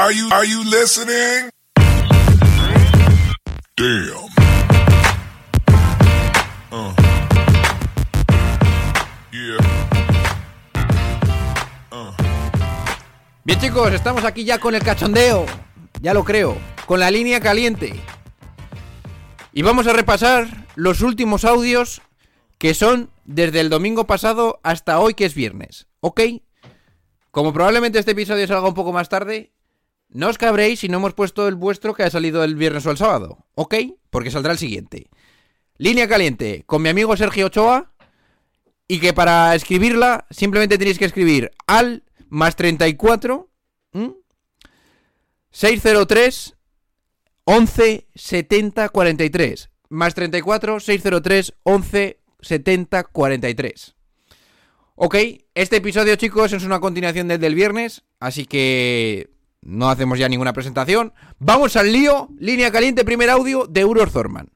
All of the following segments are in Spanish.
Are you, listening? Damn. Uh. Uh. Bien chicos, estamos aquí ya con el cachondeo, ya lo creo, con la línea caliente. Y vamos a repasar los últimos audios que son desde el domingo pasado hasta hoy que es viernes, ¿ok? Como probablemente este episodio salga un poco más tarde, no os cabréis si no hemos puesto el vuestro que ha salido el viernes o el sábado, ¿ok? Porque saldrá el siguiente. Línea caliente con mi amigo Sergio Ochoa y que para escribirla simplemente tenéis que escribir al más 34 ¿m? 603 11 70 43 más 34 603 11 70 43 Ok, este episodio chicos es una continuación del del viernes, así que no hacemos ya ninguna presentación. Vamos al lío, línea caliente, primer audio de Euros Thorman.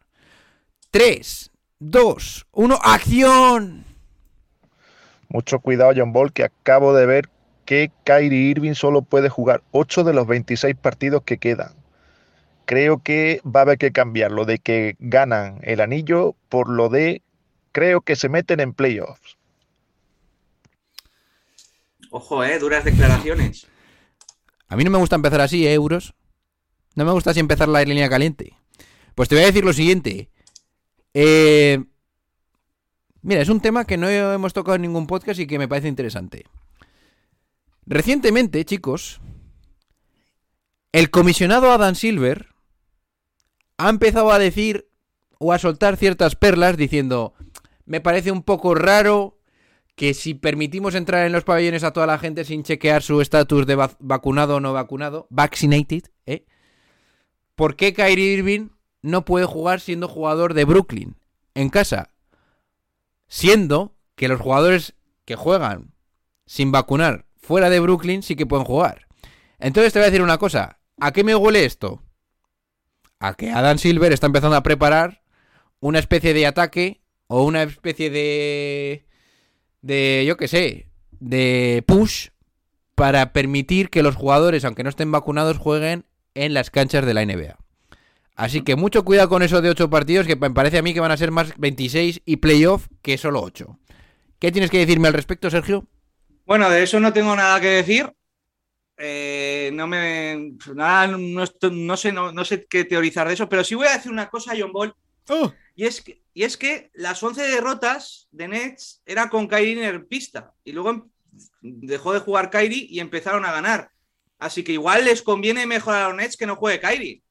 3, 2, 1, acción. Mucho cuidado, John Ball, que acabo de ver que Kyrie Irving solo puede jugar 8 de los 26 partidos que quedan. Creo que va a haber que cambiar lo de que ganan el anillo por lo de creo que se meten en playoffs. Ojo, eh, duras declaraciones. A mí no me gusta empezar así, ¿eh, Euros. No me gusta así empezar la línea caliente. Pues te voy a decir lo siguiente. Eh, Mira, es un tema que no hemos tocado en ningún podcast y que me parece interesante. Recientemente, chicos, el comisionado Adam Silver ha empezado a decir o a soltar ciertas perlas diciendo, me parece un poco raro que si permitimos entrar en los pabellones a toda la gente sin chequear su estatus de vac- vacunado o no vacunado, vaccinated, ¿eh? ¿Por qué Kyrie Irving no puede jugar siendo jugador de Brooklyn en casa? Siendo que los jugadores que juegan sin vacunar fuera de Brooklyn sí que pueden jugar. Entonces te voy a decir una cosa. ¿A qué me huele esto? A que Adam Silver está empezando a preparar una especie de ataque o una especie de... de, yo qué sé, de push para permitir que los jugadores, aunque no estén vacunados, jueguen en las canchas de la NBA. Así que mucho cuidado con eso de 8 partidos, que me parece a mí que van a ser más 26 y playoff que solo 8. ¿Qué tienes que decirme al respecto, Sergio? Bueno, de eso no tengo nada que decir. Eh, no me. Nada, no, no sé, no, no sé qué teorizar de eso, pero sí voy a decir una cosa, John Ball. Y es, que, y es que las 11 derrotas de Nets era con Kyrie en pista. Y luego em- dejó de jugar Kyrie y empezaron a ganar. Así que igual les conviene mejor a los Nets que no juegue Kyrie.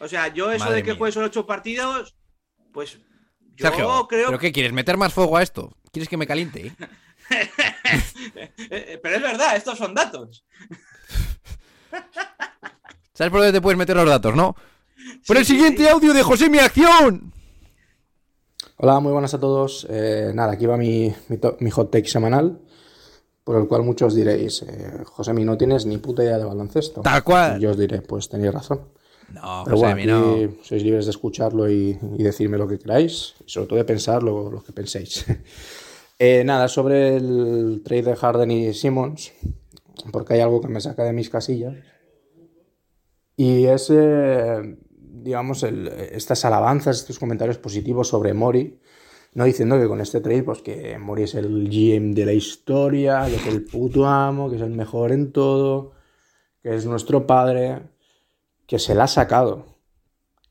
O sea, yo eso Madre de que mía. juegue solo 8 partidos, pues yo Sergio, creo ¿pero qué quieres? ¿Meter más fuego a esto? ¿Quieres que me caliente? Eh, Pero es verdad, estos son datos. ¿Sabes por dónde te puedes meter los datos, no? ¡Por el sí, siguiente sí. audio de José Mi Acción! Hola, muy buenas a todos. Eh, nada, aquí va mi, mi, to- mi hot take semanal, por el cual muchos diréis, eh, Josemi, no tienes ni puta idea de baloncesto. Tal cual. Y yo os diré, pues tenéis razón. No, Pero José, bueno, mi no. aquí sois libres de escucharlo y, y decirme lo que queráis, y sobre todo de pensar lo, lo que penséis. Eh, nada, sobre el trade de Harden y Simmons, porque hay algo que me saca de mis casillas. Y es, eh, digamos, estas alabanzas, estos comentarios positivos sobre Mori, no diciendo que con este trade, pues que Mori es el GM de la historia, que es el puto amo, que es el mejor en todo, que es nuestro padre, que se la ha sacado.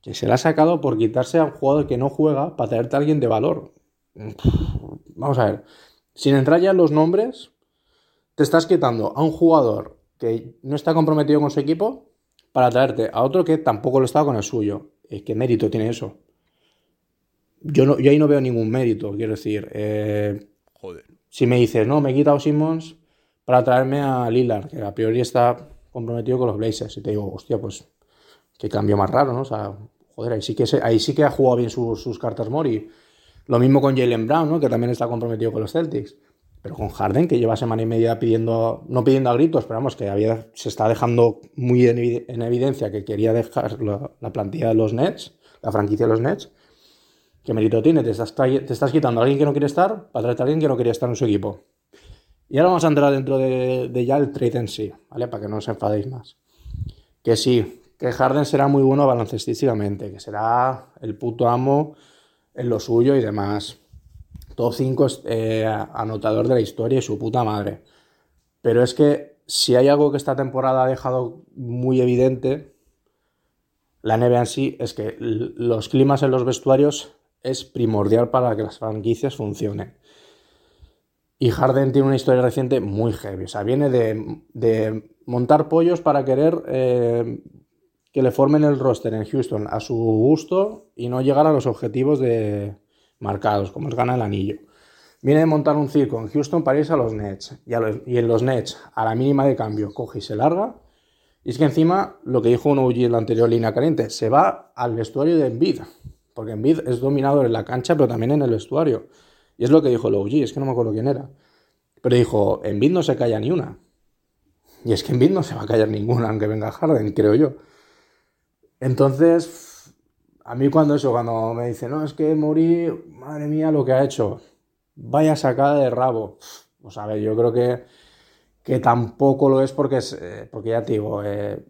Que se la ha sacado por quitarse a un jugador que no juega para traerte a alguien de valor. Vamos a ver. Sin entrar ya en los nombres, te estás quitando a un jugador que no está comprometido con su equipo para traerte a otro que tampoco lo estaba con el suyo. ¿Qué mérito tiene eso? Yo, no, yo ahí no veo ningún mérito, quiero decir. Eh, Joder. si me dices, no, me he quitado Simmons para traerme a Lillard, que a priori está comprometido con los Blazers, y te digo, hostia, pues qué cambio más raro, ¿no? O sea, joder, ahí sí que, se- ahí sí que ha jugado bien sus, sus cartas Mori. Lo mismo con Jalen Brown, ¿no? Que también está comprometido con los Celtics. Pero con Harden, que lleva semana y media pidiendo, no pidiendo a gritos, pero vamos, que se está dejando muy en, evi- en evidencia que quería dejar la, la plantilla de los Nets, la franquicia de los Nets. ¿Qué mérito tiene? Te estás, quitando a alguien que no quiere estar para traerte a alguien que no quería estar en su equipo. Y ahora vamos a entrar dentro de, de ya el trade en sí, ¿vale? Para que no os enfadéis más. Que sí, que Harden será muy bueno baloncestísticamente, que será el puto amo en lo suyo y demás. Top 5 eh, anotador de la historia y su puta madre. Pero es que si hay algo que esta temporada ha dejado muy evidente, la NBA en sí, es que los climas en los vestuarios es primordial para que las franquicias funcionen. Y Harden tiene una historia reciente muy heavy. O sea, viene de, montar pollos para querer eh, que le formen el roster en Houston a su gusto y no llegar a los objetivos de marcados, como es gana el anillo. Viene de montar un circo en Houston para irse a los Nets. Y, en los Nets, a la mínima de cambio, coge y se larga. Y es que encima, lo que dijo un OG en la anterior línea caliente, se va al vestuario de Embiid. Porque Embiid es dominador en la cancha, pero también en el vestuario. Y es lo que dijo el OG, es que no me acuerdo quién era. Pero dijo, Embiid no se calla ni una. Y es que Embiid no se va a callar ninguna, aunque venga Harden, creo yo. Entonces, a mí cuando eso, cuando me dice, no, es que Mori, madre mía, lo que ha hecho, vaya sacada de rabo. Pues a yo creo que, que tampoco lo es porque, es, eh, porque ya te digo, eh,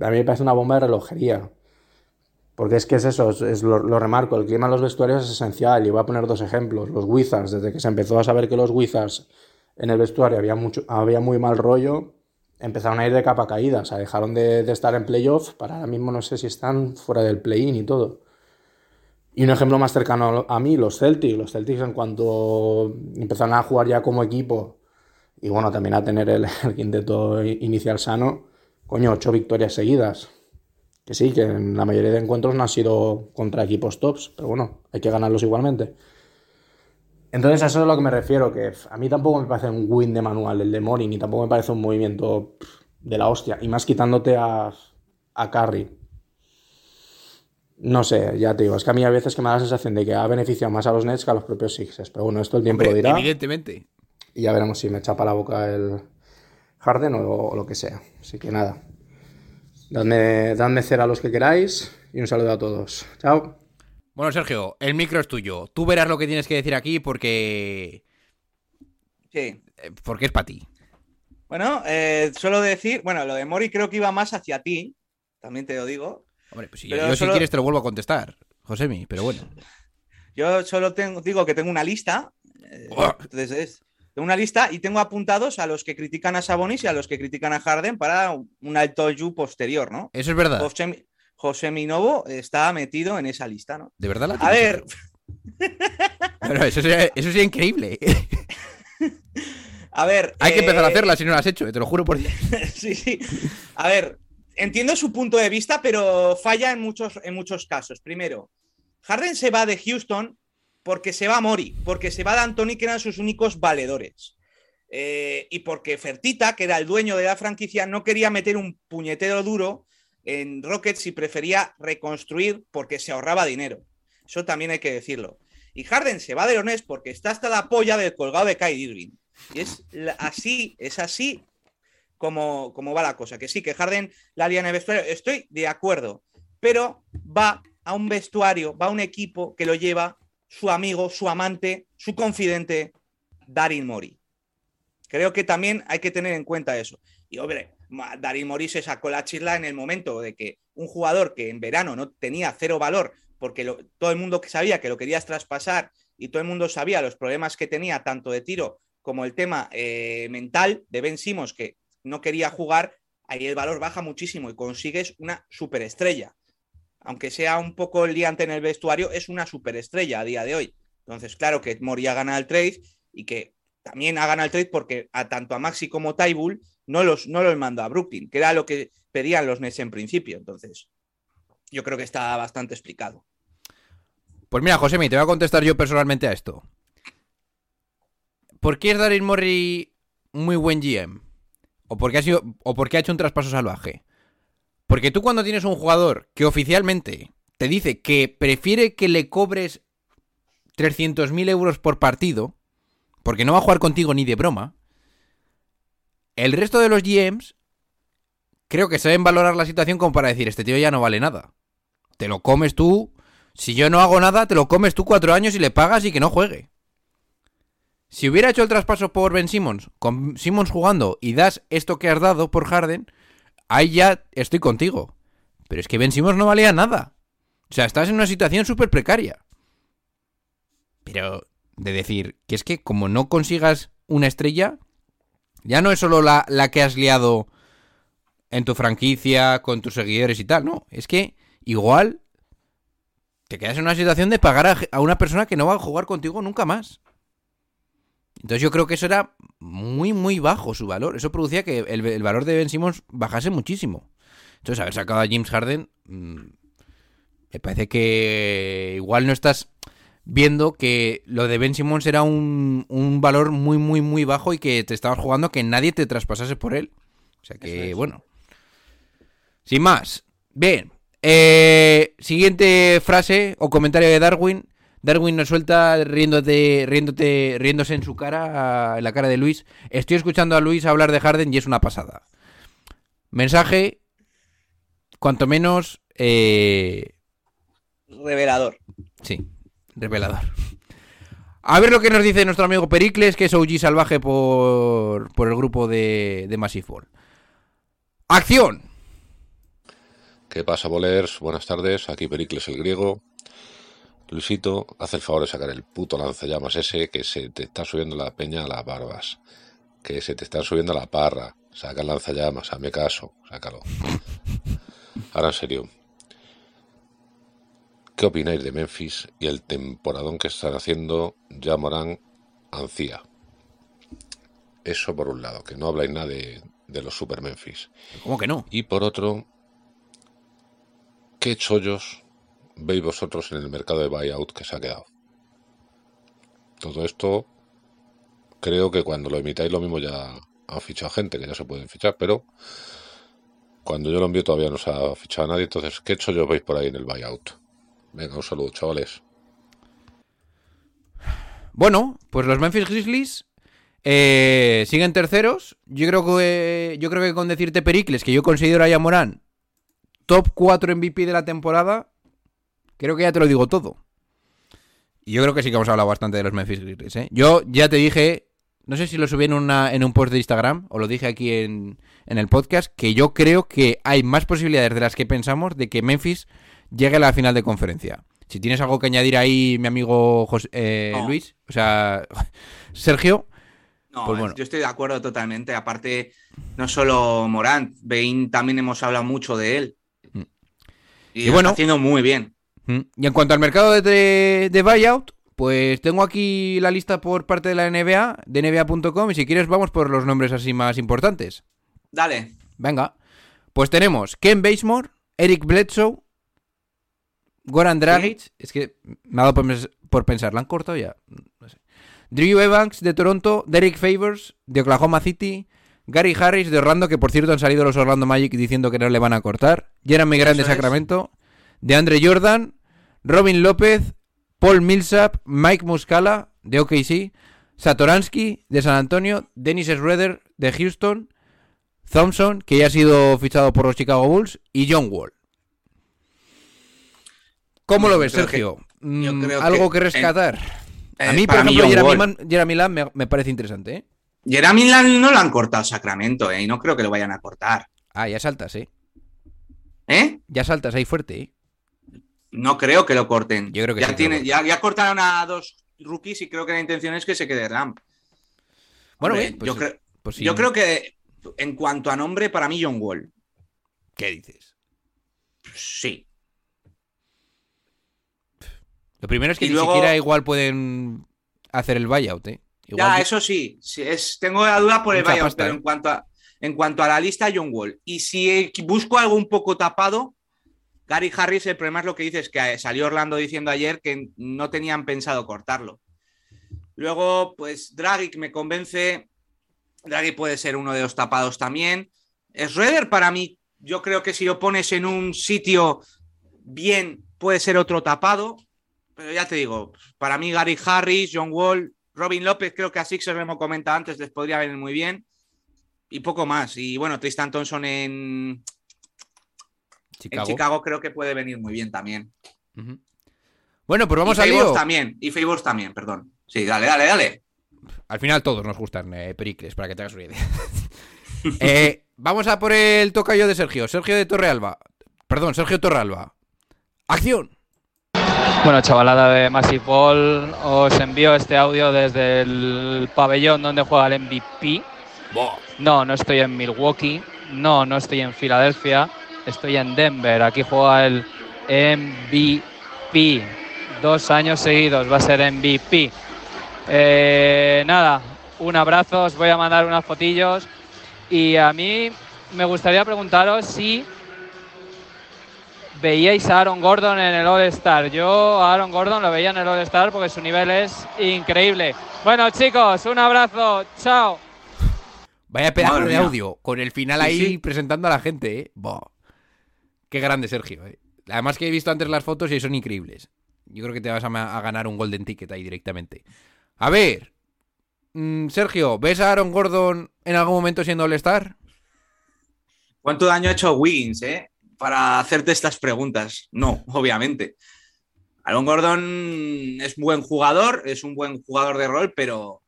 a mí me parece una bomba de relojería. Porque es que es eso, es, lo, remarco, el clima en los vestuarios es esencial. Y voy a poner dos ejemplos. Los Wizards, desde que se empezó a saber que los Wizards en el vestuario había, mucho, había muy mal rollo, empezaron a ir de capa caída. O sea, dejaron de, estar en playoff para ahora mismo no sé si están fuera del play-in y todo. Y un ejemplo más cercano a mí, los Celtics. Los Celtics en cuanto empezaron a jugar ya como equipo y bueno, también a tener el, el quinteto inicial sano, coño, ocho victorias seguidas que sí, que en la mayoría de encuentros no han sido contra equipos tops, pero bueno, hay que ganarlos igualmente. Entonces a eso es a lo que me refiero, que a mí tampoco me parece un win de manual el de Mori, ni tampoco me parece un movimiento de la hostia, y más quitándote a, a Curry. No sé, ya te digo, es que a mí a veces que me da la sensación de que ha beneficiado más a los Nets que a los propios Sixers, pero bueno, esto el tiempo lo dirá. Evidentemente. Y ya veremos si me chapa la boca el Harden o lo que sea. Así que nada, Dadme, dadme cera a los que queráis y un saludo a todos. Chao. Bueno, Sergio, el micro es tuyo. Tú verás lo que tienes que decir aquí porque. Sí. Eh, porque es para ti. Bueno, eh, solo decir, bueno, lo de Mori creo que iba más hacia ti, también te lo digo. Hombre, pues si yo, si quieres te lo vuelvo a contestar, Josemi, pero bueno. Yo solo tengo, digo que tengo una lista. Eh, entonces una lista y tengo apuntados a los que critican a Sabonis y a los que critican a Harden para un alto you posterior, ¿no? Eso es verdad. José, Minovo está metido en esa lista, ¿no? De verdad la A ver. eso, sería, eso increíble. A ver. Hay que empezar a eh, hacerla si no la has hecho, te lo juro por Dios. sí, sí. A ver, entiendo su punto de vista, pero falla en muchos, en muchos casos. Primero, Harden se va de Houston porque se va Mori, porque se va D'Antoni, que eran sus únicos valedores. Eh, y porque Fertita, que era el dueño de la franquicia, no quería meter un puñetero duro en Rockets y prefería reconstruir porque se ahorraba dinero. Eso también hay que decirlo. Y Harden se va de Leones porque está hasta la polla del colgado de Kai Irving. Y es así, es así como, va la cosa. Que sí, que Harden la lía en el vestuario. Estoy de acuerdo. Pero va a un vestuario, va a un equipo que lo lleva su amigo, su amante, su confidente, Darin Mori. Creo que también hay que tener en cuenta eso. Y hombre, Darin Mori se sacó la chisla en el momento de que un jugador que en verano no tenía cero valor, porque todo el mundo sabía que lo querías traspasar y todo el mundo sabía los problemas que tenía, tanto de tiro como el tema eh, mental de Ben Simmons, que no quería jugar, ahí el valor baja muchísimo y consigues una superestrella aunque sea un poco liante en el vestuario, es una superestrella a día de hoy. Entonces, claro que Mori ha ganado el trade y que también ha ganado el trade porque a tanto a Maxi como Tybull no los, no los mandó a Brooklyn, que era lo que pedían los Nets en principio. Entonces, yo creo que está bastante explicado. Pues mira, José, te voy a contestar yo personalmente a esto. ¿Por qué es Daryl Morey muy buen GM? ¿O porque ha, sido, o porque ha hecho un traspaso salvaje? Porque tú cuando tienes un jugador que oficialmente te dice que prefiere que le cobres 300.000 euros por partido, porque no va a jugar contigo ni de broma, el resto de los GMs creo que saben valorar la situación como para decir, este tío ya no vale nada. Te lo comes tú. Si yo no hago nada, te lo comes tú cuatro años y le pagas y que no juegue. Si hubiera hecho el traspaso por Ben Simmons, con Simmons jugando y das esto que has dado por Harden, ahí ya estoy contigo. Pero es que Ben Simmons no valía nada. O sea, estás en una situación súper precaria. Pero de decir que es que como no consigas una estrella, ya no es solo la, la que has liado en tu franquicia, con tus seguidores y tal, no. Es que igual te quedas en una situación de pagar a, una persona que no va a jugar contigo nunca más. Entonces yo creo que eso era muy, muy bajo su valor. Eso producía que el, el valor de Ben Simmons bajase muchísimo. Entonces haber sacado a James Harden, mm, me parece que igual no estás viendo que lo de Ben Simmons era un, un valor muy, muy, muy bajo y que te estabas jugando que nadie te traspasase por él. O sea que, es. bueno. Sin más. Bien. Eh, siguiente frase o comentario de Darwin. Darwin nos suelta riéndote, riéndote, riéndose en su cara, en la cara de Luis. Estoy escuchando a Luis hablar de Harden y es una pasada. Mensaje, cuanto menos, eh, Revelador. sí, revelador. A ver lo que nos dice nuestro amigo Pericles, que es OG salvaje por, por el grupo de, de Massive. ¡Acción! ¿Qué pasa, bolers? Buenas tardes, aquí Pericles el griego. Luisito, haz el favor de sacar el puto lanzallamas ese que se te está subiendo la peña a las barbas. Que se te está subiendo la parra. Saca el lanzallamas, hazme caso, sácalo. Ahora en serio. ¿Qué opináis de Memphis y el temporadón que están haciendo ya Morán Ancía? Eso por un lado, que no habláis nada de, de los Super Memphis. ¿Cómo que no? Y por otro, ¿qué chollos veis vosotros en el mercado de buyout que se ha quedado? Todo esto, creo que cuando lo emitáis lo mismo ya han fichado gente, que ya se pueden fichar, pero cuando yo lo envío todavía no se ha fichado a nadie, entonces, ¿qué chollos veis por ahí en el buyout? Venga, un saludo, chavales. Bueno, pues los Memphis Grizzlies eh, siguen terceros. Yo creo que yo creo que con decirte Pericles, que yo considero a Morán top 4 MVP de la temporada, creo que ya te lo digo todo. Y yo creo que sí que hemos hablado bastante de los Memphis Grizzlies. ¿eh? Yo ya te dije, no sé si lo subí en, una, en un post de Instagram o lo dije aquí en, en el podcast, que yo creo que hay más posibilidades de las que pensamos de que Memphis llegue a la final de conferencia. Si tienes algo que añadir ahí, mi amigo José- eh, No. Luis, o sea, Sergio, No, Pues bueno. yo estoy de acuerdo totalmente. Aparte, no solo Morant, Bain también hemos hablado mucho de él. Mm. Y, bueno. está haciendo muy bien. Mm. Y en cuanto al mercado de, de, de buyout, pues tengo aquí la lista por parte de la NBA, de NBA.com, y si quieres vamos por los nombres así más importantes. Dale. Venga. Pues tenemos Ken Basemore, Eric Bledsoe, Goran Dragic, es que me ha dado por, pens- por pensar, ¿la han cortado ya? No sé. Drew Evans de Toronto, Derek Favors de Oklahoma City, Gary Harris de Orlando, que por cierto han salido los Orlando Magic diciendo que no le van a cortar, Jeremy Grant de. Sacramento, de Andre Jordan, Robin López, Paul Millsap, Mike Muscala de OKC, Satoransky de San Antonio, Dennis Schroeder de Houston, Thompson, que ya ha sido fichado por los Chicago Bulls, y John Wall. ¿Cómo lo ves, que- Sergio? yo Mm, creo ¿Algo que que rescatar? a Eh, mí, por para mí, ejemplo, Jeremy, Lamb me, me parece interesante, ¿eh? Jeremy Lin no lo han cortado Sacramento, ¿eh? Y no creo que lo vayan a cortar. Ah, ya saltas, ¿eh? ¿Eh? Ya saltas ahí fuerte, ¿eh? No creo que lo corten. Yo creo que ya, sí tiene, ya, ya cortaron a dos rookies y creo que la intención es que se quede Ram. Bueno, Hombre, bien, pues- yo, creo, pues sí. yo creo que en cuanto a nombre, para mí John Wall. ¿Qué dices? Sí. Lo primero es que Y ni luego- siquiera igual pueden hacer el buyout, ¿eh? Igual Ya, que- eso sí. sí, es, tengo la duda por el buyout, pasta, pero ¿eh? en, cuanto a, en cuanto a la lista, John Wall. Y si busco algo un poco tapado, Gary Harris, el problema es lo que dices, que salió Orlando diciendo ayer que no tenían pensado cortarlo. Luego, pues Dragic me convence. Dragic puede ser uno de los tapados también. Schroeder, para mí, yo creo que si lo pones en un sitio bien, puede ser otro tapado. Pero ya te digo, para mí Gary Harris, John Wall, Robin López, creo que a Sixers lo hemos comentado antes, les podría venir muy bien. Y poco más. Y bueno, Tristan Thompson en, Chicago. en Chicago creo que puede venir muy bien también. Bueno, pues vamos y lío. también. Y Favors también, perdón. Sí, dale, dale, dale. Al final todos nos gustan eh, Pericles, para que te hagas una idea. Eh, vamos a por el tocayo de Sergio. Sergio de Torrealba. Perdón, Sergio Torrealba. ¡Acción! Bueno, chavalada de Massive Ball, os envío este audio desde el pabellón donde juega el MVP. No, no estoy en Milwaukee. No, no estoy en Filadelfia. Estoy en Denver. Aquí juega el MVP. Dos años seguidos va a ser MVP. Eh, nada, un abrazo. Os voy a mandar unas fotillos. Y a mí me gustaría preguntaros si veíais a Aaron Gordon en el All-Star. Yo a Aaron Gordon lo veía en el All-Star porque su nivel es increíble. Bueno, chicos, un abrazo. Chao. Vaya pedazo Madre de mía. audio. Con el final Sí, ahí sí. presentando a la gente, ¿eh? Qué grande, Sergio. ¿eh? Además que he visto antes las fotos y son increíbles. Yo creo que te vas a ganar un Golden Ticket ahí directamente. A ver. mm, Sergio, ¿ves a Aaron Gordon en algún momento siendo All-Star? ¿Cuánto daño ha hecho Wiggins, eh? Para hacerte estas preguntas. No, obviamente. Aaron Gordon es buen jugador, es un buen jugador de rol, pero,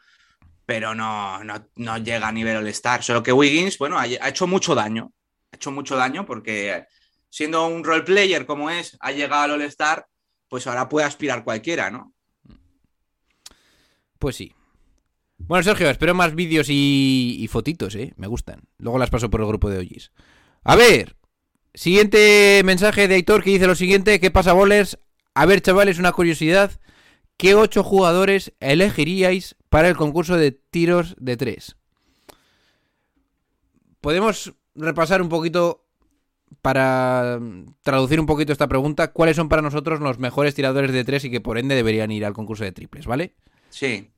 pero no, no, no llega a nivel All-Star. Solo que Wiggins, bueno, ha, ha hecho mucho daño. Ha hecho mucho daño porque siendo un role player como es, ha llegado al All-Star, pues ahora puede aspirar cualquiera, ¿no? Pues sí. Bueno, Sergio, espero más vídeos y, y fotitos, ¿eh? Me gustan. Luego las paso por el grupo de OGs. A ver. Siguiente mensaje de Aitor que dice lo siguiente. ¿Qué pasa, bolers? A ver, chavales, una curiosidad. ¿Qué ocho jugadores elegiríais para el concurso de tiros de tres? Podemos repasar un poquito para traducir un poquito esta pregunta. ¿Cuáles son para nosotros los mejores tiradores de tres y que por ende deberían ir al concurso de triples, ¿vale? Sí,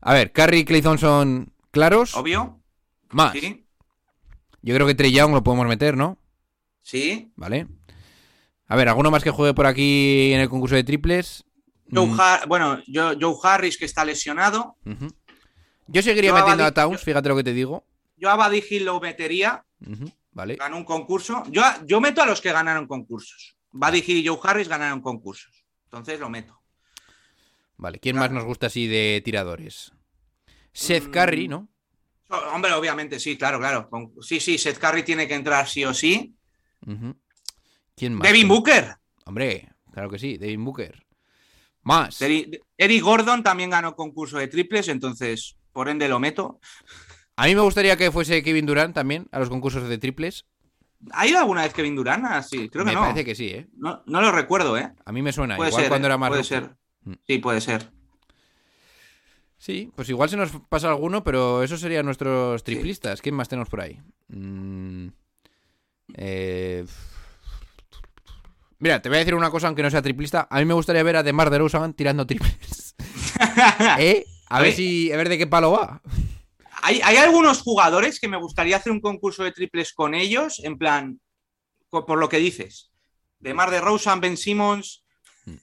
A ver, Curry y Clay Thompson claros. obvio. Más. Sí, Yo creo que Trey Young lo podemos meter, ¿no? Sí. Vale. A ver, ¿alguno más que juegue por aquí en el concurso de triples? Joe Mm, bueno, Joe Harris, que está lesionado. Yo seguiría Yo metiendo a Towns, fíjate lo que te digo. Yo a Buddy Hill lo metería, Vale. ganó un concurso. Yo, yo meto a los que ganaron concursos. Buddy Hill y Joe Harris ganaron concursos. Entonces lo meto. Vale. ¿Quién más nos gusta así de tiradores? Seth Mm. Curry, ¿no? Hombre, obviamente, sí, claro, claro. Sí, sí, Seth Curry tiene que entrar sí o sí. ¿Quién más? Devin Booker. Hombre, claro que sí, Devin Booker. Más. Eric Gordon también ganó concurso de triples, entonces por ende lo meto. A mí me gustaría que fuese Kevin Durant también a los concursos de triples. ¿Ha ido alguna vez Kevin Durant? Ah, sí, creo que me no. parece que sí, ¿eh? no. No lo recuerdo, ¿eh? A mí me suena. Puede Igual ser. cuando ¿eh? era más puede ser. Mm. Sí, puede ser. Sí, pues igual se nos pasa alguno, pero esos serían nuestros triplistas. ¿Quién más tenemos por ahí? Mm, eh, Mira, te voy a decir una cosa, aunque no sea triplista. A mí me gustaría ver a DeMar DeRozan tirando triples. ¿Eh? A A ver ver. si, a ver de qué palo va. Hay, hay algunos jugadores que me gustaría hacer un concurso de triples con ellos, en plan, por lo que dices. De Mar de Rosen, Ben Simmons.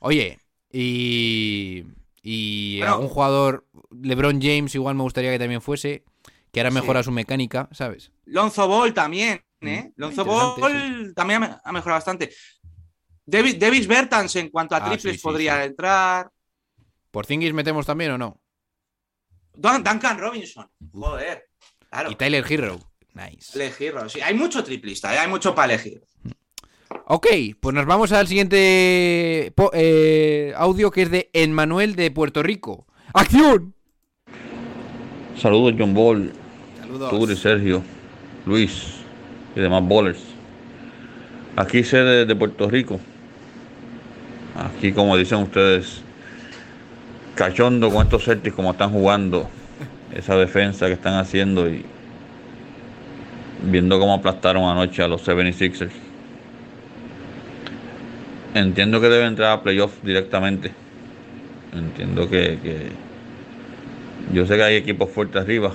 Oye, y y Bueno. algún jugador, LeBron James, igual me gustaría que también fuese, que ahora Sí. mejora su mecánica, ¿sabes? Lonzo Ball también, ¿eh? Mm, Lonzo Ball también ha me- ha mejorado bastante. David, Davis Bertans en cuanto a Ah, triples sí, sí, podría sí. entrar. ¿Por Zingis metemos también o no? Dun- Duncan Robinson. Joder. Claro. Y Tyler Hero. Nice. Elegirlo. Sí, hay mucho triplista, ¿eh? hay mucho para elegir. Ok, pues nos vamos al siguiente eh, audio que es de Emmanuel de Puerto Rico. ¡Acción! Saludos John Ball, Saludos. Turi, Sergio, Luis y demás bowlers. Aquí sé de, Puerto Rico. Aquí como dicen ustedes, cachondo con estos Celtics como están jugando, esa defensa que están haciendo y viendo cómo aplastaron anoche a los 76ers. Entiendo que deben entrar a playoffs directamente. Entiendo que- que yo sé que hay equipos fuertes arriba.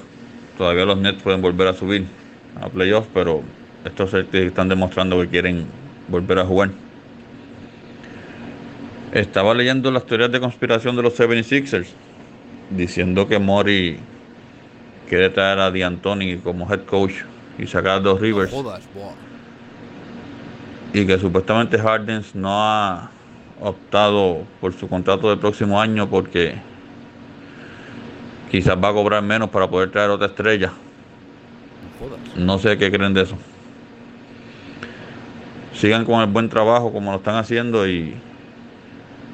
Todavía los Nets pueden volver a subir a playoffs, pero estos Celtics están demostrando que quieren volver a jugar. Estaba leyendo las teorías de conspiración de los 76ers, diciendo que Mori quiere traer a D'Antoni como head coach y sacar a dos Rivers y que supuestamente Hardens no ha optado por su contrato del próximo año porque quizás va a cobrar menos para poder traer otra estrella. No sé qué creen de eso. Sigan con el buen trabajo como lo están haciendo y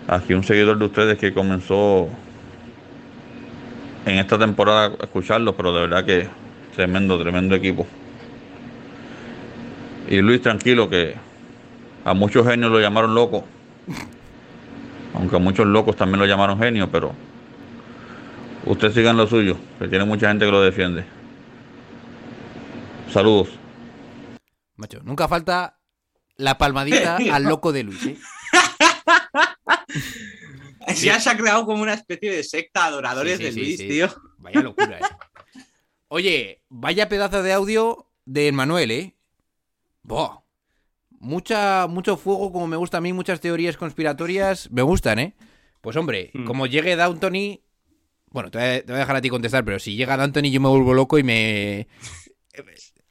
aquí un seguidor de ustedes que comenzó en esta temporada a escucharlo, pero de verdad que tremendo, tremendo equipo. Y Luis, tranquilo, que a muchos genios lo llamaron loco. Aunque a muchos locos también lo llamaron genio, pero usted sigan lo suyo, que tiene mucha gente que lo defiende. Saludos. Macho, nunca falta la palmadita al loco de Luis, ¿eh? Ya se ha creado como una especie de secta adoradores Sí, sí, de Luis, sí. tío. Vaya locura, ¿eh? Oye, vaya pedazo de audio de Manuel, ¿eh? Buah. Mucha, mucho fuego, como me gusta a mí, muchas teorías conspiratorias. Me gustan, ¿eh? Pues hombre, Hmm. como llegue D'Antoni. Bueno, te voy, a, te voy a dejar a ti contestar, pero si llega D'Antoni yo me vuelvo loco y me.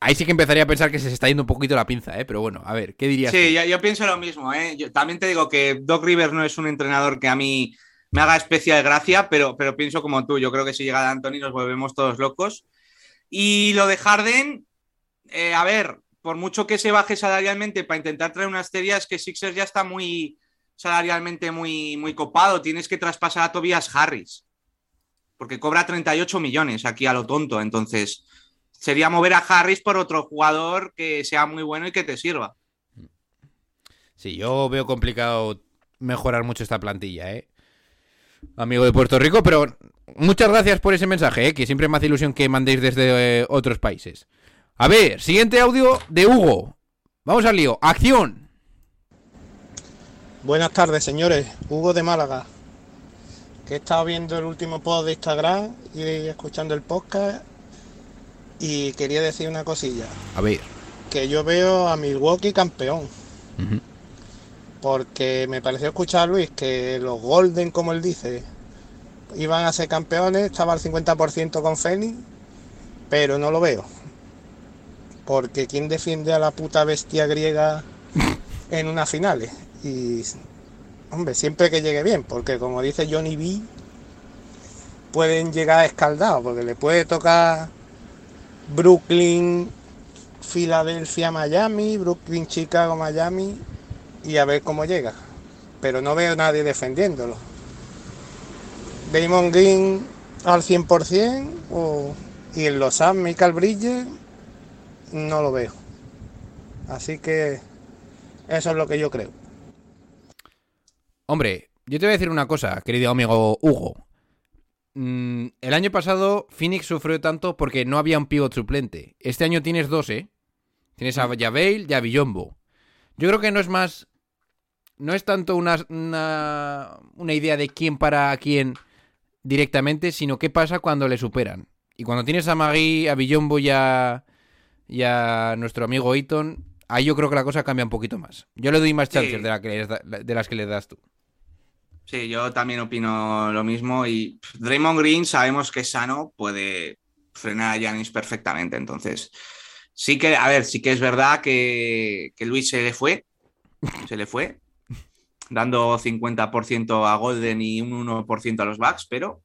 Ahí sí que empezaría a pensar que se está yendo un poquito la pinza, ¿eh? Pero bueno, a ver, ¿qué dirías? Sí, yo, yo pienso lo mismo. ¿eh? Yo también te digo que Doc Rivers no es un entrenador que a mí me haga especial gracia, pero, pero pienso como tú. Yo creo que si llega Anthony nos volvemos todos locos. Y lo de Harden, eh, a ver, por mucho que se baje salarialmente para intentar traer una estrella, es que Sixers ya está muy salarialmente muy, muy copado. Tienes que traspasar a Tobias Harris, porque cobra 38 millones aquí a lo tonto. Entonces, sería mover a Harris por otro jugador que sea muy bueno y que te sirva. Sí, yo veo complicado mejorar mucho esta plantilla, ¿eh? Amigo de Puerto Rico, pero muchas gracias por ese mensaje, ¿eh? Que siempre me hace ilusión que mandéis desde eh, otros países. A ver, siguiente audio de Hugo. Vamos al lío. ¡Acción! Buenas tardes, señores. Hugo de Málaga. Que he estado viendo el último post de Instagram y escuchando el podcast. Y quería decir una cosilla. A ver. Que yo veo a Milwaukee campeón. Porque me pareció escuchar a Luis que los Golden, como él dice, iban a ser campeones. Estaba al 50% con Phoenix. Pero no lo veo. Porque ¿quién defiende a la puta bestia griega en unas finales? Y Hombre, siempre que llegue bien, porque como dice Johnny B, pueden llegar escaldados, porque le puede tocar Brooklyn, Filadelfia, Miami, Brooklyn, Chicago, Miami, y a ver cómo llega. Pero no veo nadie defendiéndolo. Damon Green al 100% o, y en los Suns, Michael Bridges, no lo veo. Así que eso es lo que yo creo. Hombre, yo te voy a decir una cosa, querido amigo Hugo. Mm, el año pasado Phoenix sufrió tanto porque no había un pivot suplente. Este año tienes dos, ¿eh? Tienes a Javel y a Villombo. Yo creo que no es más... No es tanto una, una, una idea de quién para a quién directamente, sino qué pasa cuando le superan. Y cuando tienes a Magui, a Villombo y a, y a nuestro amigo Eaton, ahí yo creo que la cosa cambia un poquito más. Yo le doy más chances Sí. de, la que les da- de las que le das tú. Sí, yo también opino lo mismo. Y Draymond Green sabemos que es sano, puede frenar a Giannis perfectamente. Entonces, sí que, a ver, sí que es verdad que, que Luis se le fue, se le fue, dando 50% a Golden y un 1% a los Bucks, pero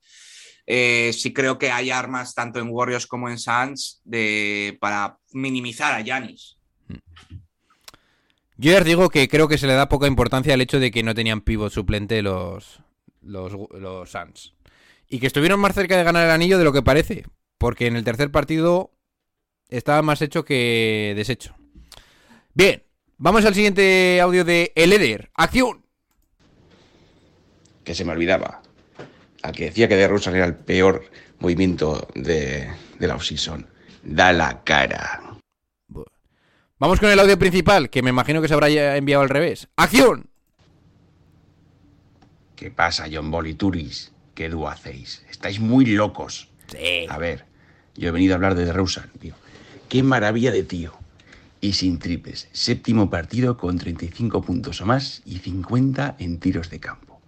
eh, sí creo que hay armas tanto en Warriors como en Suns para minimizar a Giannis. Yo ya os digo que creo que se le da poca importancia al hecho de que no tenían pivot suplente los, los, los Suns. Y que estuvieron más cerca de ganar el anillo de lo que parece. Porque en el tercer partido estaba más hecho que deshecho. Bien, vamos al siguiente audio de El Eder. ¡Acción! que se me olvidaba. Al que decía que de Russell era el peor movimiento de, de la offseason. Da la cara. Vamos con el audio principal, que me imagino que se habrá enviado al revés. ¡Acción! ¿Qué pasa, John Ball y Turis? ¿Qué dúo hacéis? Estáis muy locos. Sí. A ver, yo he venido a hablar de Russell, tío. Qué maravilla de tío. Y sin triples. Séptimo partido con 35 puntos o más y 50 en tiros de campo.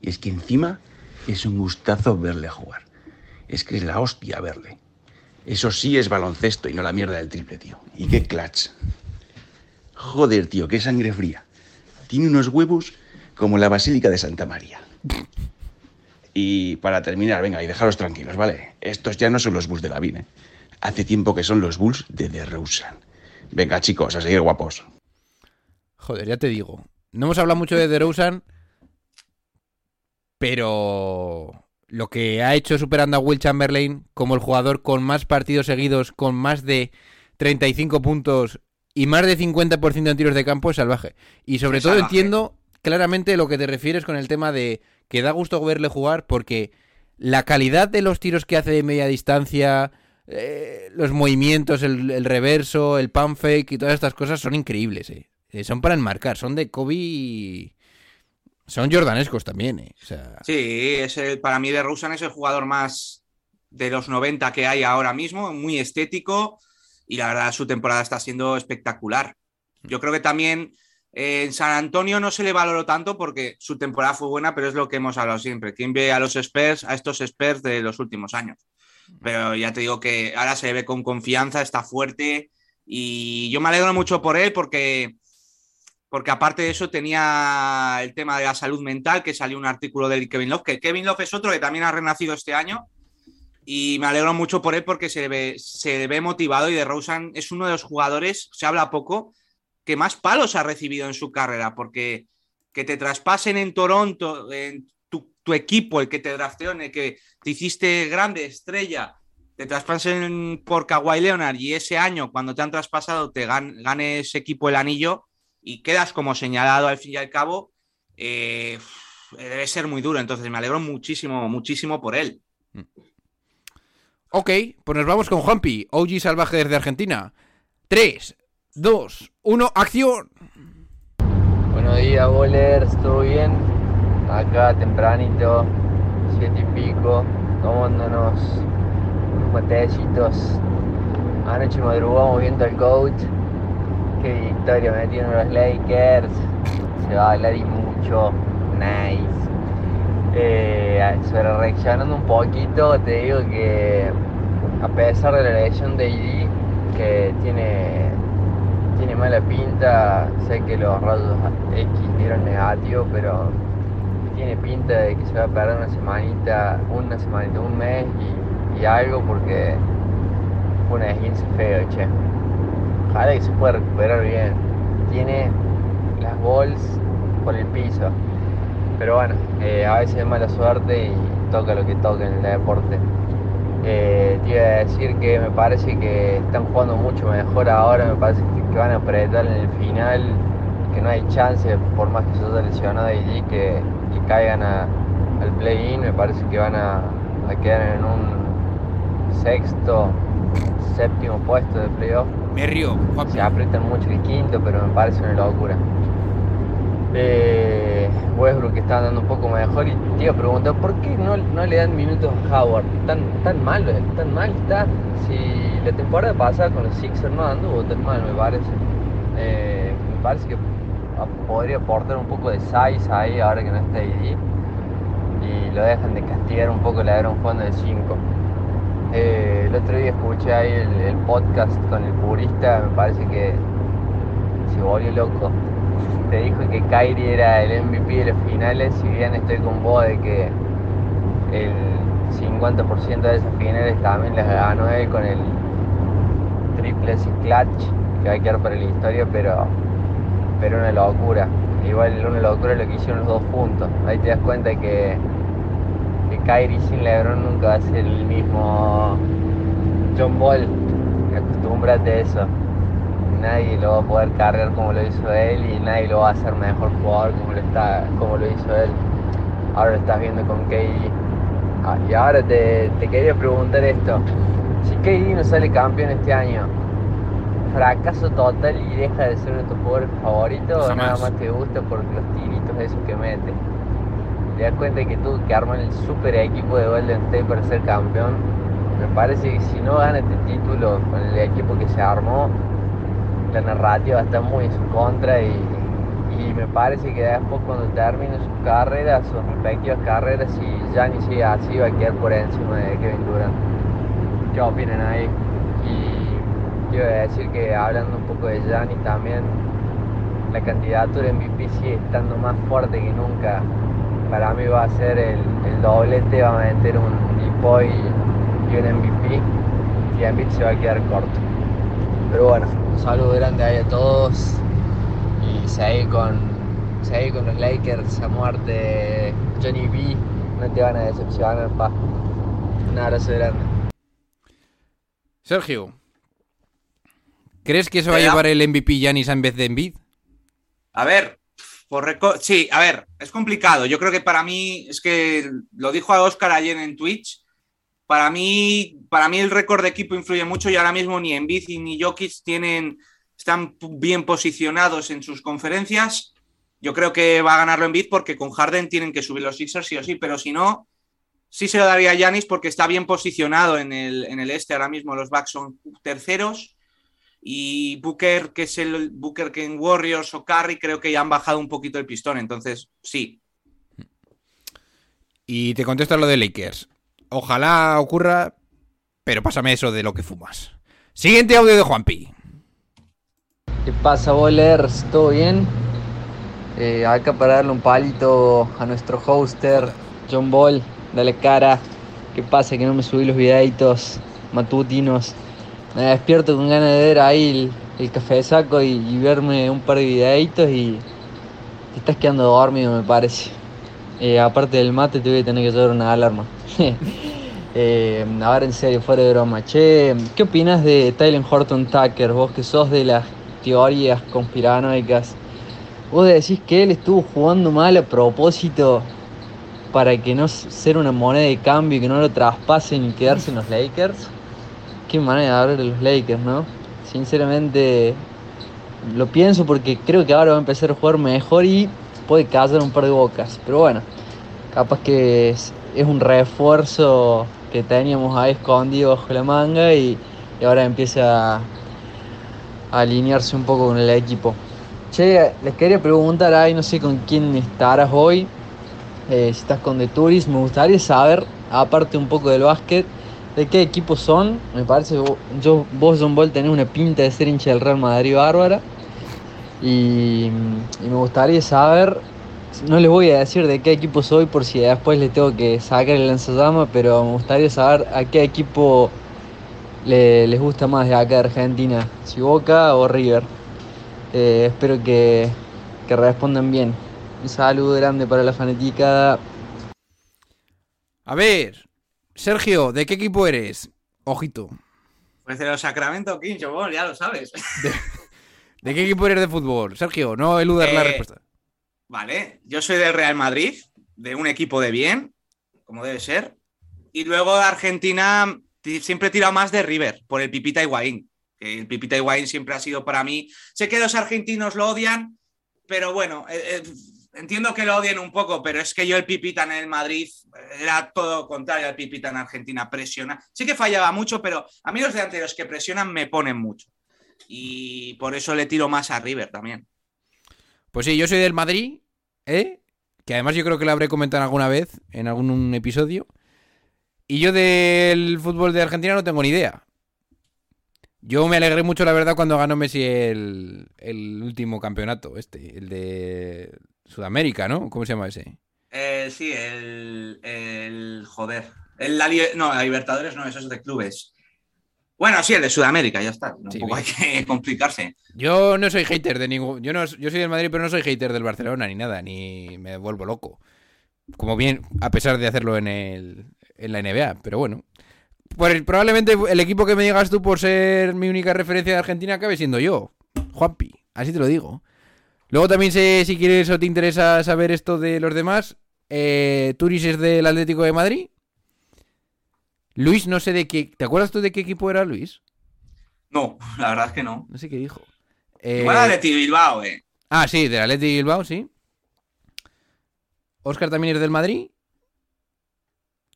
Y es que encima es un gustazo verle jugar. Es que es la hostia verle. Eso sí es baloncesto y no la mierda del triple, tío. Y qué clutch. Joder, tío, qué sangre fría. Tiene unos huevos como la Basílica de Santa María. Y para terminar, venga, y dejaros tranquilos, ¿vale? Estos ya no son los Bulls de la vida. Hace tiempo que son los Bulls de DeRozan. Venga, chicos, a seguir guapos. Joder, ya te digo. No hemos hablado mucho de DeRozan, pero lo que ha hecho superando a Will Chamberlain como el jugador con más partidos seguidos, con más de 35 puntos y más de 50% en tiros de campo es salvaje. Y sobre Es todo salvaje. entiendo claramente lo que te refieres con el tema de que da gusto verle jugar porque la calidad de los tiros que hace de media distancia, eh, los movimientos, el, el reverso, el pump fake y todas estas cosas son increíbles. eh. Eh, son para enmarcar, son de Kobe. y- Son jordanescos también, eh. Sí, es el, para mí de Rusan es el jugador más de los 90 que hay ahora mismo, muy estético y la verdad su temporada está siendo espectacular. Yo creo que también eh, en San Antonio no se le valoró tanto porque su temporada fue buena, pero es lo que hemos hablado siempre. ¿Quién ve a los Spurs, a estos Spurs de los últimos años? Pero ya te digo que ahora se ve con confianza, está fuerte y yo me alegro mucho por él porque porque aparte de eso tenía el tema de la salud mental, que salió un artículo de Kevin Love, que Kevin Love es otro que también ha renacido este año, y me alegro mucho por él porque se ve, se ve motivado y de Rosen es uno de los jugadores, se habla poco, que más palos ha recibido en su carrera, porque que te traspasen en Toronto, en tu, equipo, el que te drafteó, el que te hiciste grande, estrella, te traspasen por Kawhi Leonard y ese año, cuando te han traspasado, te gan- gane ese equipo el anillo y quedas como señalado al fin y al cabo, eh, debe ser muy duro. Entonces me alegro muchísimo, muchísimo por él. Ok, pues nos vamos con Juanpi, OG salvaje desde Argentina. 3, 2, 1, acción. Buenos días, bolers, ¿todo bien? Acá tempranito, siete y pico, tomándonos unos matecitos. Anoche madrugamos viendo al coach. Qué victoria metieron los Lakers. Se va a hablar y mucho. Nice. Eh, sobre reaccionando un poquito, te digo que a pesar de la lesión de ID, que tiene tiene mala pinta, sé que los rayos X dieron negativo, pero tiene pinta de que se va a perder una semanita, una semanita, un mes y, algo porque fue una esguince feo, che. Ojalá que se pueda recuperar bien. Tiene las balls por el piso. Pero bueno, eh, a veces es mala suerte y toca lo que toca en el deporte. Eh, te iba a decir que me parece que están jugando mucho mejor ahora, me parece que, van a apretar en el final, que no hay chance, por más que se haya lesionado allí, que, caigan al play-in, me parece que van a, a quedar en un sexto, séptimo puesto de playoff. Me río, Se aprietan mucho el quinto, pero me parece una locura. Eh, Westbrook está andando un poco mejor y te iba a preguntar por qué no, no le dan minutos a Howard. Tan, tan mal, tan mal está. Si la temporada pasada con los Sixers no anduvo tan mal, me parece. Eh, me parece que podría aportar un poco de size ahí ahora que no está AD. Y lo dejan de castigar un poco, le dieron jugando de 5. Eh, el otro día escuché ahí el, podcast con el purista, me parece que se volvió loco. Te dijo que Kyrie era el MVP de las finales, si bien estoy con vos de que el 50% de esas finales también las ganó él con el triple clutch que va a quedar para la historia, pero, pero una locura. Igual una locura lo que hicieron los dos puntos. Ahí te das cuenta que Kyrie sin LeBron nunca va a ser el mismo John Ball. Acostúmbrate a eso. Nadie lo va a poder cargar como lo hizo él y nadie lo va a hacer mejor jugador como lo, está, como lo hizo él. Ahora lo estás viendo con KD. Ah, y ahora te, te quería preguntar esto. Si KD no sale campeón este año, ¿fracaso total y deja de ser uno de tus jugadores favoritos o nada más te gusta por los tiritos esos que mete? Te das cuenta que tuvo que armar el super equipo de Golden State para ser campeón. Me parece que si no gana este título con el equipo que se armó, la narrativa está muy en su contra y, y me parece que después cuando termine su carrera, sus respectivas carreras, si ya ni sigue así, va a quedar por encima de Kevin Durant. ¿Qué opinan ahí? Y quiero decir que hablando un poco de Giannis también, la candidatura MVP sigue estando más fuerte que nunca para mí va a ser el, el doblete, va a meter un Dipoy y un MVP y Embiid se va a quedar corto. Pero bueno, un saludo grande ahí a todos y seguir con, seguir con los Lakers a muerte. Johnny B, no te van a decepcionar, pa. Un abrazo grande. Sergio, ¿crees que se va a llevar el MVP Yanis en vez de Embiid? A ver, por reco- sí, a ver, es complicado. Yo creo que para mí, es que lo dijo a Oscar ayer en Twitch. Para mí, para mí el récord de equipo influye mucho y ahora mismo ni Embiid ni Jokic tienen, están bien posicionados en sus conferencias. Yo creo que va a ganarlo Embiid porque con Harden tienen que subir los Sixers sí o sí, pero si no, sí se lo daría a Giannis porque está bien posicionado en el, en el este ahora mismo. Los Bucks son terceros y Booker, que es el Booker que en Warriors o Curry, creo que ya han bajado un poquito el pistón. Entonces, sí. Y te contesto lo de Lakers. Ojalá ocurra, pero pásame eso de lo que fumas. Siguiente audio de Juanpi. ¿Qué pasa, bowlers? ¿Todo bien? Eh, acá para darle un palito a nuestro hoster, John Ball. Dale cara. ¿Qué pasa que no me subí los videitos matutinos? Me despierto con ganas de ver ahí el, el café saco y, verme un par de videitos y te estás quedando dormido, me parece. Eh, aparte del mate, te voy a tener que llevar una alarma. Eh, ahora en serio, fuera de broma. Che, ¿qué opinas de Tylen Horton Tucker? Vos que sos de las teorías conspiranoicas. ¿Vos decís que él estuvo jugando mal a propósito para que no ser una moneda de cambio y que no lo traspasen y quedarse en los Lakers? Qué manera de hablar de los Lakers, ¿no? Sinceramente, lo pienso porque creo que ahora va a empezar a jugar mejor y puede callar un par de bocas. Pero bueno, capaz que es, un refuerzo que teníamos ahí escondido bajo la manga y, ahora empieza a, a alinearse un poco con el equipo. Che, les quería preguntar ahí, no sé con quién estarás hoy, eh, si estás con The Tourist, me gustaría saber, aparte un poco del básquet, de qué equipo son. Me parece yo, vos, John Ball, tenés una pinta de ser hincha del Real Madrid bárbara. Y, y me gustaría saber, no les voy a decir de qué equipo soy por si después les tengo que sacar el lanzallama, pero me gustaría saber a qué equipo le- les gusta más de acá de Argentina, si Boca o River. Eh, espero que, que respondan bien. Un saludo grande para la fanaticada. A ver, Sergio, ¿de qué equipo eres? Ojito. Pues de los Sacramento Kings, ya lo sabes. ¿De qué equipo eres de fútbol? Sergio, no eludas la Eh, respuesta. Vale, yo soy del Real Madrid, de un equipo de bien, como debe ser. Y luego de Argentina ti- siempre he tirado más de River, por el Pipita Higuaín. El Pipita Higuaín siempre ha sido para mí. Sé que los argentinos lo odian, pero bueno, eh, eh, entiendo que lo odien un poco, pero es que yo el Pipita en el Madrid era todo contrario al Pipita en Argentina, presiona. Sí que fallaba mucho, pero a mí los delanteros que presionan me ponen mucho. Y por eso le tiro más a River también. Pues sí, yo soy del Madrid, ¿eh? Que además yo creo que lo habré comentado alguna vez en algún episodio. Y yo del fútbol de Argentina no tengo ni idea. Yo me alegré mucho, la verdad, cuando ganó Messi el último campeonato, este, el de Sudamérica, ¿no? ¿Cómo se llama ese? Eh, sí, el, el- Joder. El, la no, la Libertadores no, eso es de clubes. Bueno, sí, el de Sudamérica, ya está. Tampoco hay que complicarse. Yo no soy hater de ningún. Yo, no, yo soy del Madrid, pero no soy hater del Barcelona ni nada, ni me vuelvo loco. Como bien, a pesar de hacerlo en, el, en la NBA, pero bueno. Por probablemente el equipo que me digas tú por ser mi única referencia de Argentina acabe siendo yo, Juanpi. Así te lo digo. Luego también sé si quieres o te interesa saber esto de los demás. Eh, Turis es del Atlético de Madrid. Luis, no sé de qué. ¿Te acuerdas tú de qué equipo era Luis? No, la verdad es que no. No sé qué dijo. Igual Eh, Atleti Bilbao, eh. Ah, sí, del Atleti Bilbao, sí. Oscar también es del Madrid.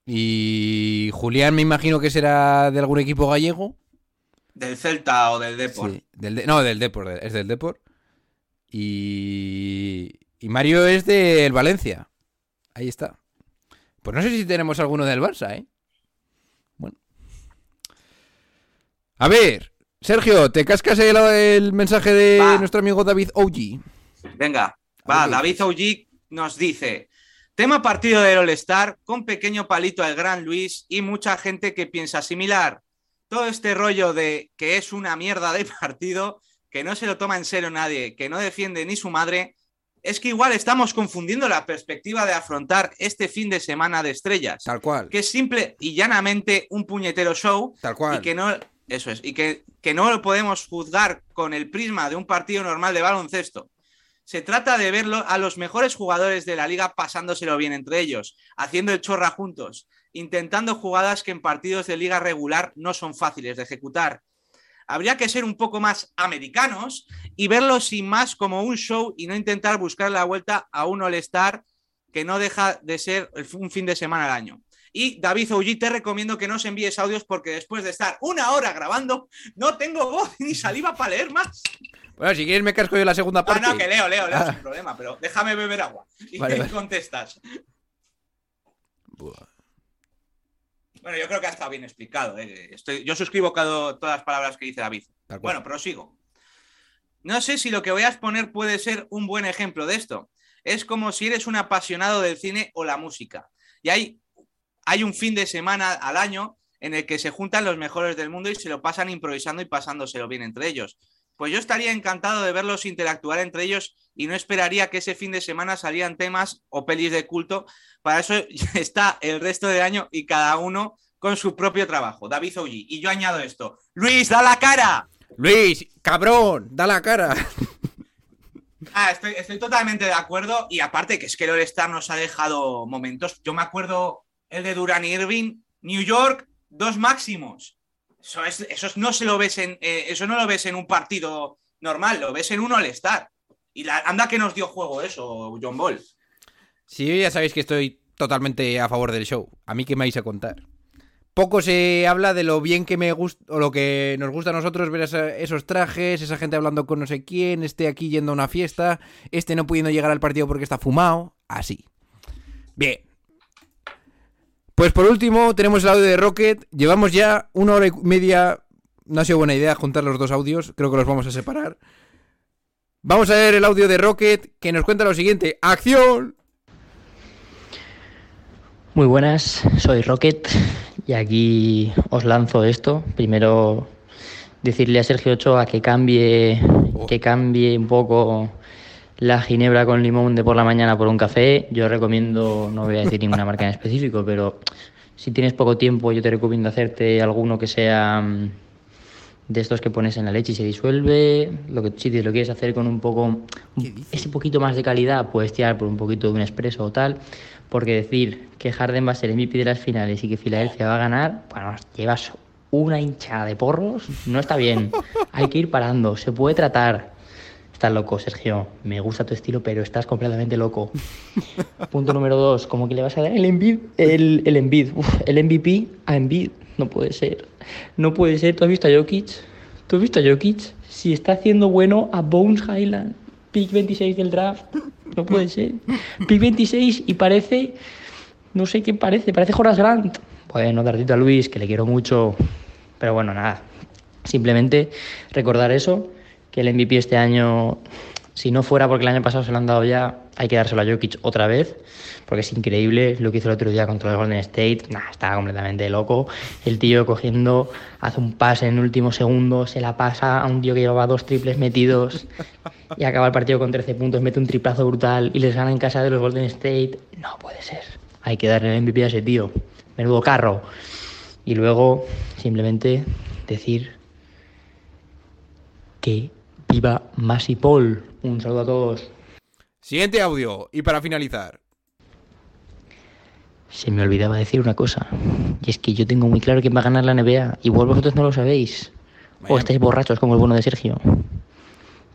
Y Julián me imagino que será de algún equipo gallego. Del Celta o del Deport. Sí, del de- no, del Depor, es del Depor. Y, y Mario es del Valencia. Ahí está. Pues no sé si tenemos alguno del Barça, ¿eh? Bueno. A ver, Sergio, ¿te cascas el, el mensaje de nuestro amigo David OG? Venga, va. David OG nos dice: Tema partido del All-Star, con pequeño palito al Gran Luis y mucha gente que piensa similar. Todo este rollo de que es una mierda de partido, que no se lo toma en serio nadie, que no defiende ni su madre, es que igual estamos confundiendo la perspectiva de afrontar este fin de semana de estrellas. Tal cual. Que es simple y llanamente un puñetero show. Tal cual. Y que no, eso es, y que, que no lo podemos juzgar con el prisma de un partido normal de baloncesto. Se trata de verlo a los mejores jugadores de la liga pasándoselo bien entre ellos, haciendo el chorra juntos, intentando jugadas que en partidos de liga regular no son fáciles de ejecutar. Habría que ser un poco más americanos y verlo sin más como un show y no intentar buscar la vuelta a un All-Star que no deja de ser un fin de semana al año. Y David Oji, te recomiendo que no os envíes audios porque después de estar una hora grabando, no tengo voz ni saliva para leer más. Bueno, si quieres me casco yo la segunda parte. Ah, no, que leo, leo, leo, Ah. sin problema, pero déjame beber agua. Y Vale, vale. contestas. Buah. Bueno, yo creo que ha estado bien explicado. eh. Estoy- yo suscribo cada- todas las palabras que dice David. Bueno, prosigo. No sé si lo que voy a exponer puede ser un buen ejemplo de esto. Es como si eres un apasionado del cine o la música. Y hay, hay un fin de semana al año en el que se juntan los mejores del mundo y se lo pasan improvisando y pasándoselo bien entre ellos. Pues yo estaría encantado de verlos interactuar entre ellos y no esperaría que ese fin de semana salieran temas o pelis de culto. Para eso está el resto del año y cada uno con su propio trabajo. David Oji. Y yo añado esto. Luis, da la cara. Luis, cabrón, da la cara. Ah, estoy, estoy totalmente de acuerdo. Y aparte que es que el All-Star nos ha dejado momentos. Yo me acuerdo el de Duran Irving, New York, dos máximos. Eso, es- eso es- no se lo ves en, eh, eso no lo ves en un partido normal, lo ves en un All-Star. Y la, anda que nos dio juego eso, John Ball. Sí, ya sabéis que estoy totalmente a favor del show. A mí qué me vais a contar. Poco se habla de lo bien que me gusta o lo que nos gusta a nosotros ver esos trajes, esa gente hablando con no sé quién, este aquí yendo a una fiesta, este no pudiendo llegar al partido porque está fumado, así. Bien. Pues por último tenemos el audio de Rocket. Llevamos ya una hora y media. No ha sido buena idea juntar los dos audios. Creo que los vamos a separar. Vamos a ver el audio de Rocket que nos cuenta lo siguiente. ¡Acción! Muy buenas, soy Rocket y aquí os lanzo esto. Primero decirle a Sergio Ochoa que cambie, que cambie un poco la ginebra con limón de por la mañana por un café. Yo recomiendo, no voy a decir ninguna marca en específico, pero si tienes poco tiempo, yo te recomiendo hacerte alguno que sea mm, de estos que pones en la leche y se disuelve. Lo que si te lo quieres hacer con un poco ese poquito más de calidad, puedes tirar por un poquito de un espresso o tal, porque decir que Harden va a ser el MVP de las finales y que Filadelfia va a ganar, bueno, llevas una hinchada de porros, no está bien. Hay que ir parando, se puede tratar. Estás loco, Sergio. Me gusta tu estilo, pero estás completamente loco. Punto número dos, ¿cómo que le vas a dar el Embiid? El, el uf, el MVP a Embiid. No puede ser. No puede ser. ¿Tú has visto a Jokic? ¿Tú has visto a Jokic? Si está haciendo bueno a Bones Highland, pick 26 del draft. No puede ser. Pick 26 y parece, no sé qué parece, parece Horace Grant. Bueno, Dartito a Luis, que le quiero mucho. Pero bueno, nada. Simplemente recordar eso, que el MVP este año, si no fuera porque el año pasado se lo han dado ya, hay que dárselo a Jokic otra vez, porque es increíble lo que hizo el otro día contra el Golden State. Nah, estaba completamente loco. El tío cogiendo, hace un pase en el último segundo, se la pasa a un tío que llevaba dos triples metidos y acaba el partido con 13 puntos, mete un triplazo brutal y les gana en casa de los Golden State. No puede ser. Hay que darle el MVP a ese tío. Menudo carro. Y luego, simplemente decir que viva Masi Paul. Un saludo a todos. Siguiente audio. Y para finalizar. Se me olvidaba decir una cosa. Y es que yo tengo muy claro quién va a ganar la NBA. Igual vosotros no lo sabéis. O estáis borrachos como el bueno de Sergio.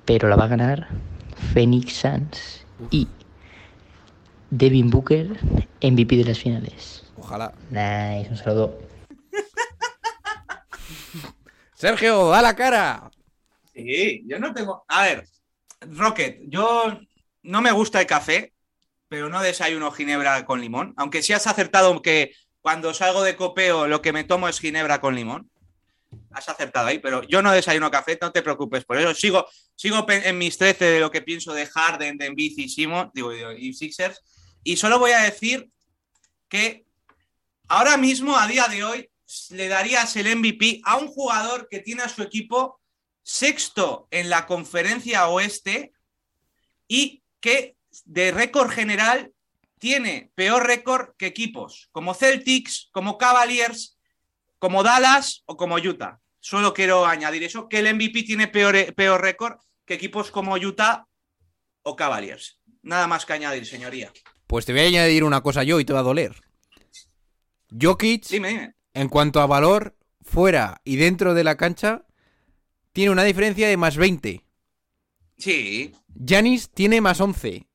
Pero la va a ganar Phoenix Suns. Y Devin Booker, MVP de las finales. Ojalá. Nice, un saludo. Sergio, da la cara. Sí, yo no tengo. A ver, Rocket, yo no me gusta el café, pero no desayuno ginebra con limón. Aunque sí has acertado que cuando salgo de copeo lo que me tomo es ginebra con limón. Has acertado ahí, pero yo no desayuno café, no te preocupes por eso. Sigo, sigo en mis 13 de lo que pienso de Harden, de Embiid y Simon, digo, y Sixers. Y solo voy a decir que ahora mismo, a día de hoy, le darías el MVP a un jugador que tiene a su equipo sexto en la conferencia oeste y que de récord general tiene peor récord que equipos como Celtics, como Cavaliers, como Dallas o como Utah. Solo quiero añadir eso, que el MVP tiene peor, peor récord que equipos como Utah o Cavaliers. Nada más que añadir, señoría. Pues te voy a añadir una cosa yo y te va a doler. Jokic, Dime, dime. en cuanto a valor, fuera y dentro de la cancha, tiene una diferencia de más 20. Sí. Janis tiene más 11.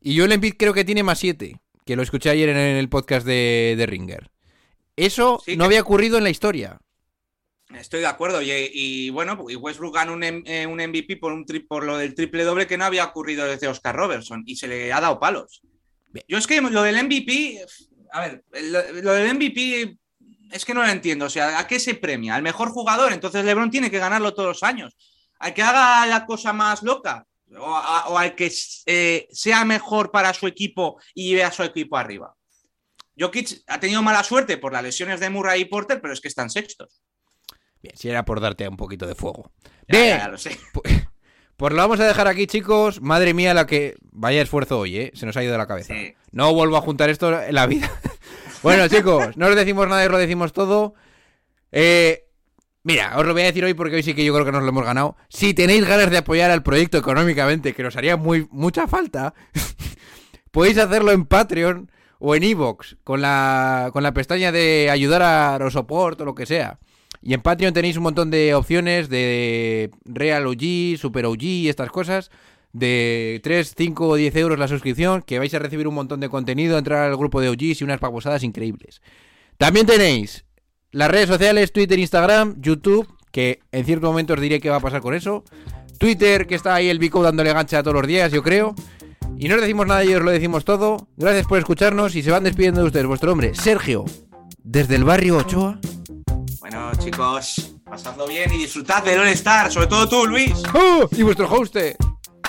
Y Joel Embiid creo que tiene más 7. Que lo escuché ayer en el podcast de, de Ringer. Eso Sí, no que- había ocurrido en la historia. Estoy de acuerdo. Y, y bueno, y Westbrook ganó un, eh, un MVP por, un tri- por lo del triple doble que no había ocurrido desde Oscar Robertson y se le ha dado palos. Yo es que lo del MVP, a ver, lo, lo del MVP es que no lo entiendo. O sea, ¿a qué se premia? ¿Al mejor jugador? Entonces LeBron tiene que ganarlo todos los años. ¿Al que haga la cosa más loca? ¿O, a- o al que eh, sea mejor para su equipo y lleve a su equipo arriba? Jokic ha tenido mala suerte por las lesiones de Murray y Porter, pero es que están sextos. Bien, si era por darte un poquito de fuego. Ya, Bien, ya, lo sé. pues lo vamos a dejar aquí, chicos. Madre mía, la que. Vaya esfuerzo hoy, ¿eh? Se nos ha ido de la cabeza. Sí. No vuelvo a juntar esto en la vida. bueno, chicos, no os decimos nada y os lo decimos todo. Eh, mira, os lo voy a decir hoy porque hoy sí que yo creo que nos lo hemos ganado. Si tenéis ganas de apoyar al proyecto económicamente, que nos haría muy, mucha falta, podéis hacerlo en Patreon o en Evox, con la, con la pestaña de ayudar a los support o lo que sea. Y en Patreon tenéis un montón de opciones de Real OG, Super OG y estas cosas. De 3, 5 o 10 euros la suscripción, que vais a recibir un montón de contenido, entrar al grupo de OGs y unas babosadas increíbles. También tenéis las redes sociales, Twitter, Instagram, YouTube, que en cierto momento os diré qué va a pasar con eso. Twitter, que está ahí el Bico dándole gancha todos los días, yo creo. Y no os decimos nada y os lo decimos todo. Gracias por escucharnos y se van despidiendo de ustedes vuestro hombre, Sergio, desde el barrio Ochoa. Bueno, chicos, pasadlo bien y disfrutad del All Star, sobre todo tú, Luis. ¡Oh! Y vuestro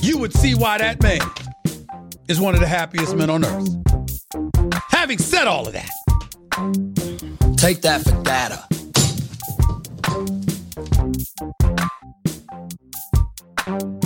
you would see why that man is one of the happiest men on earth. Having said all of that, take that for data. Thank you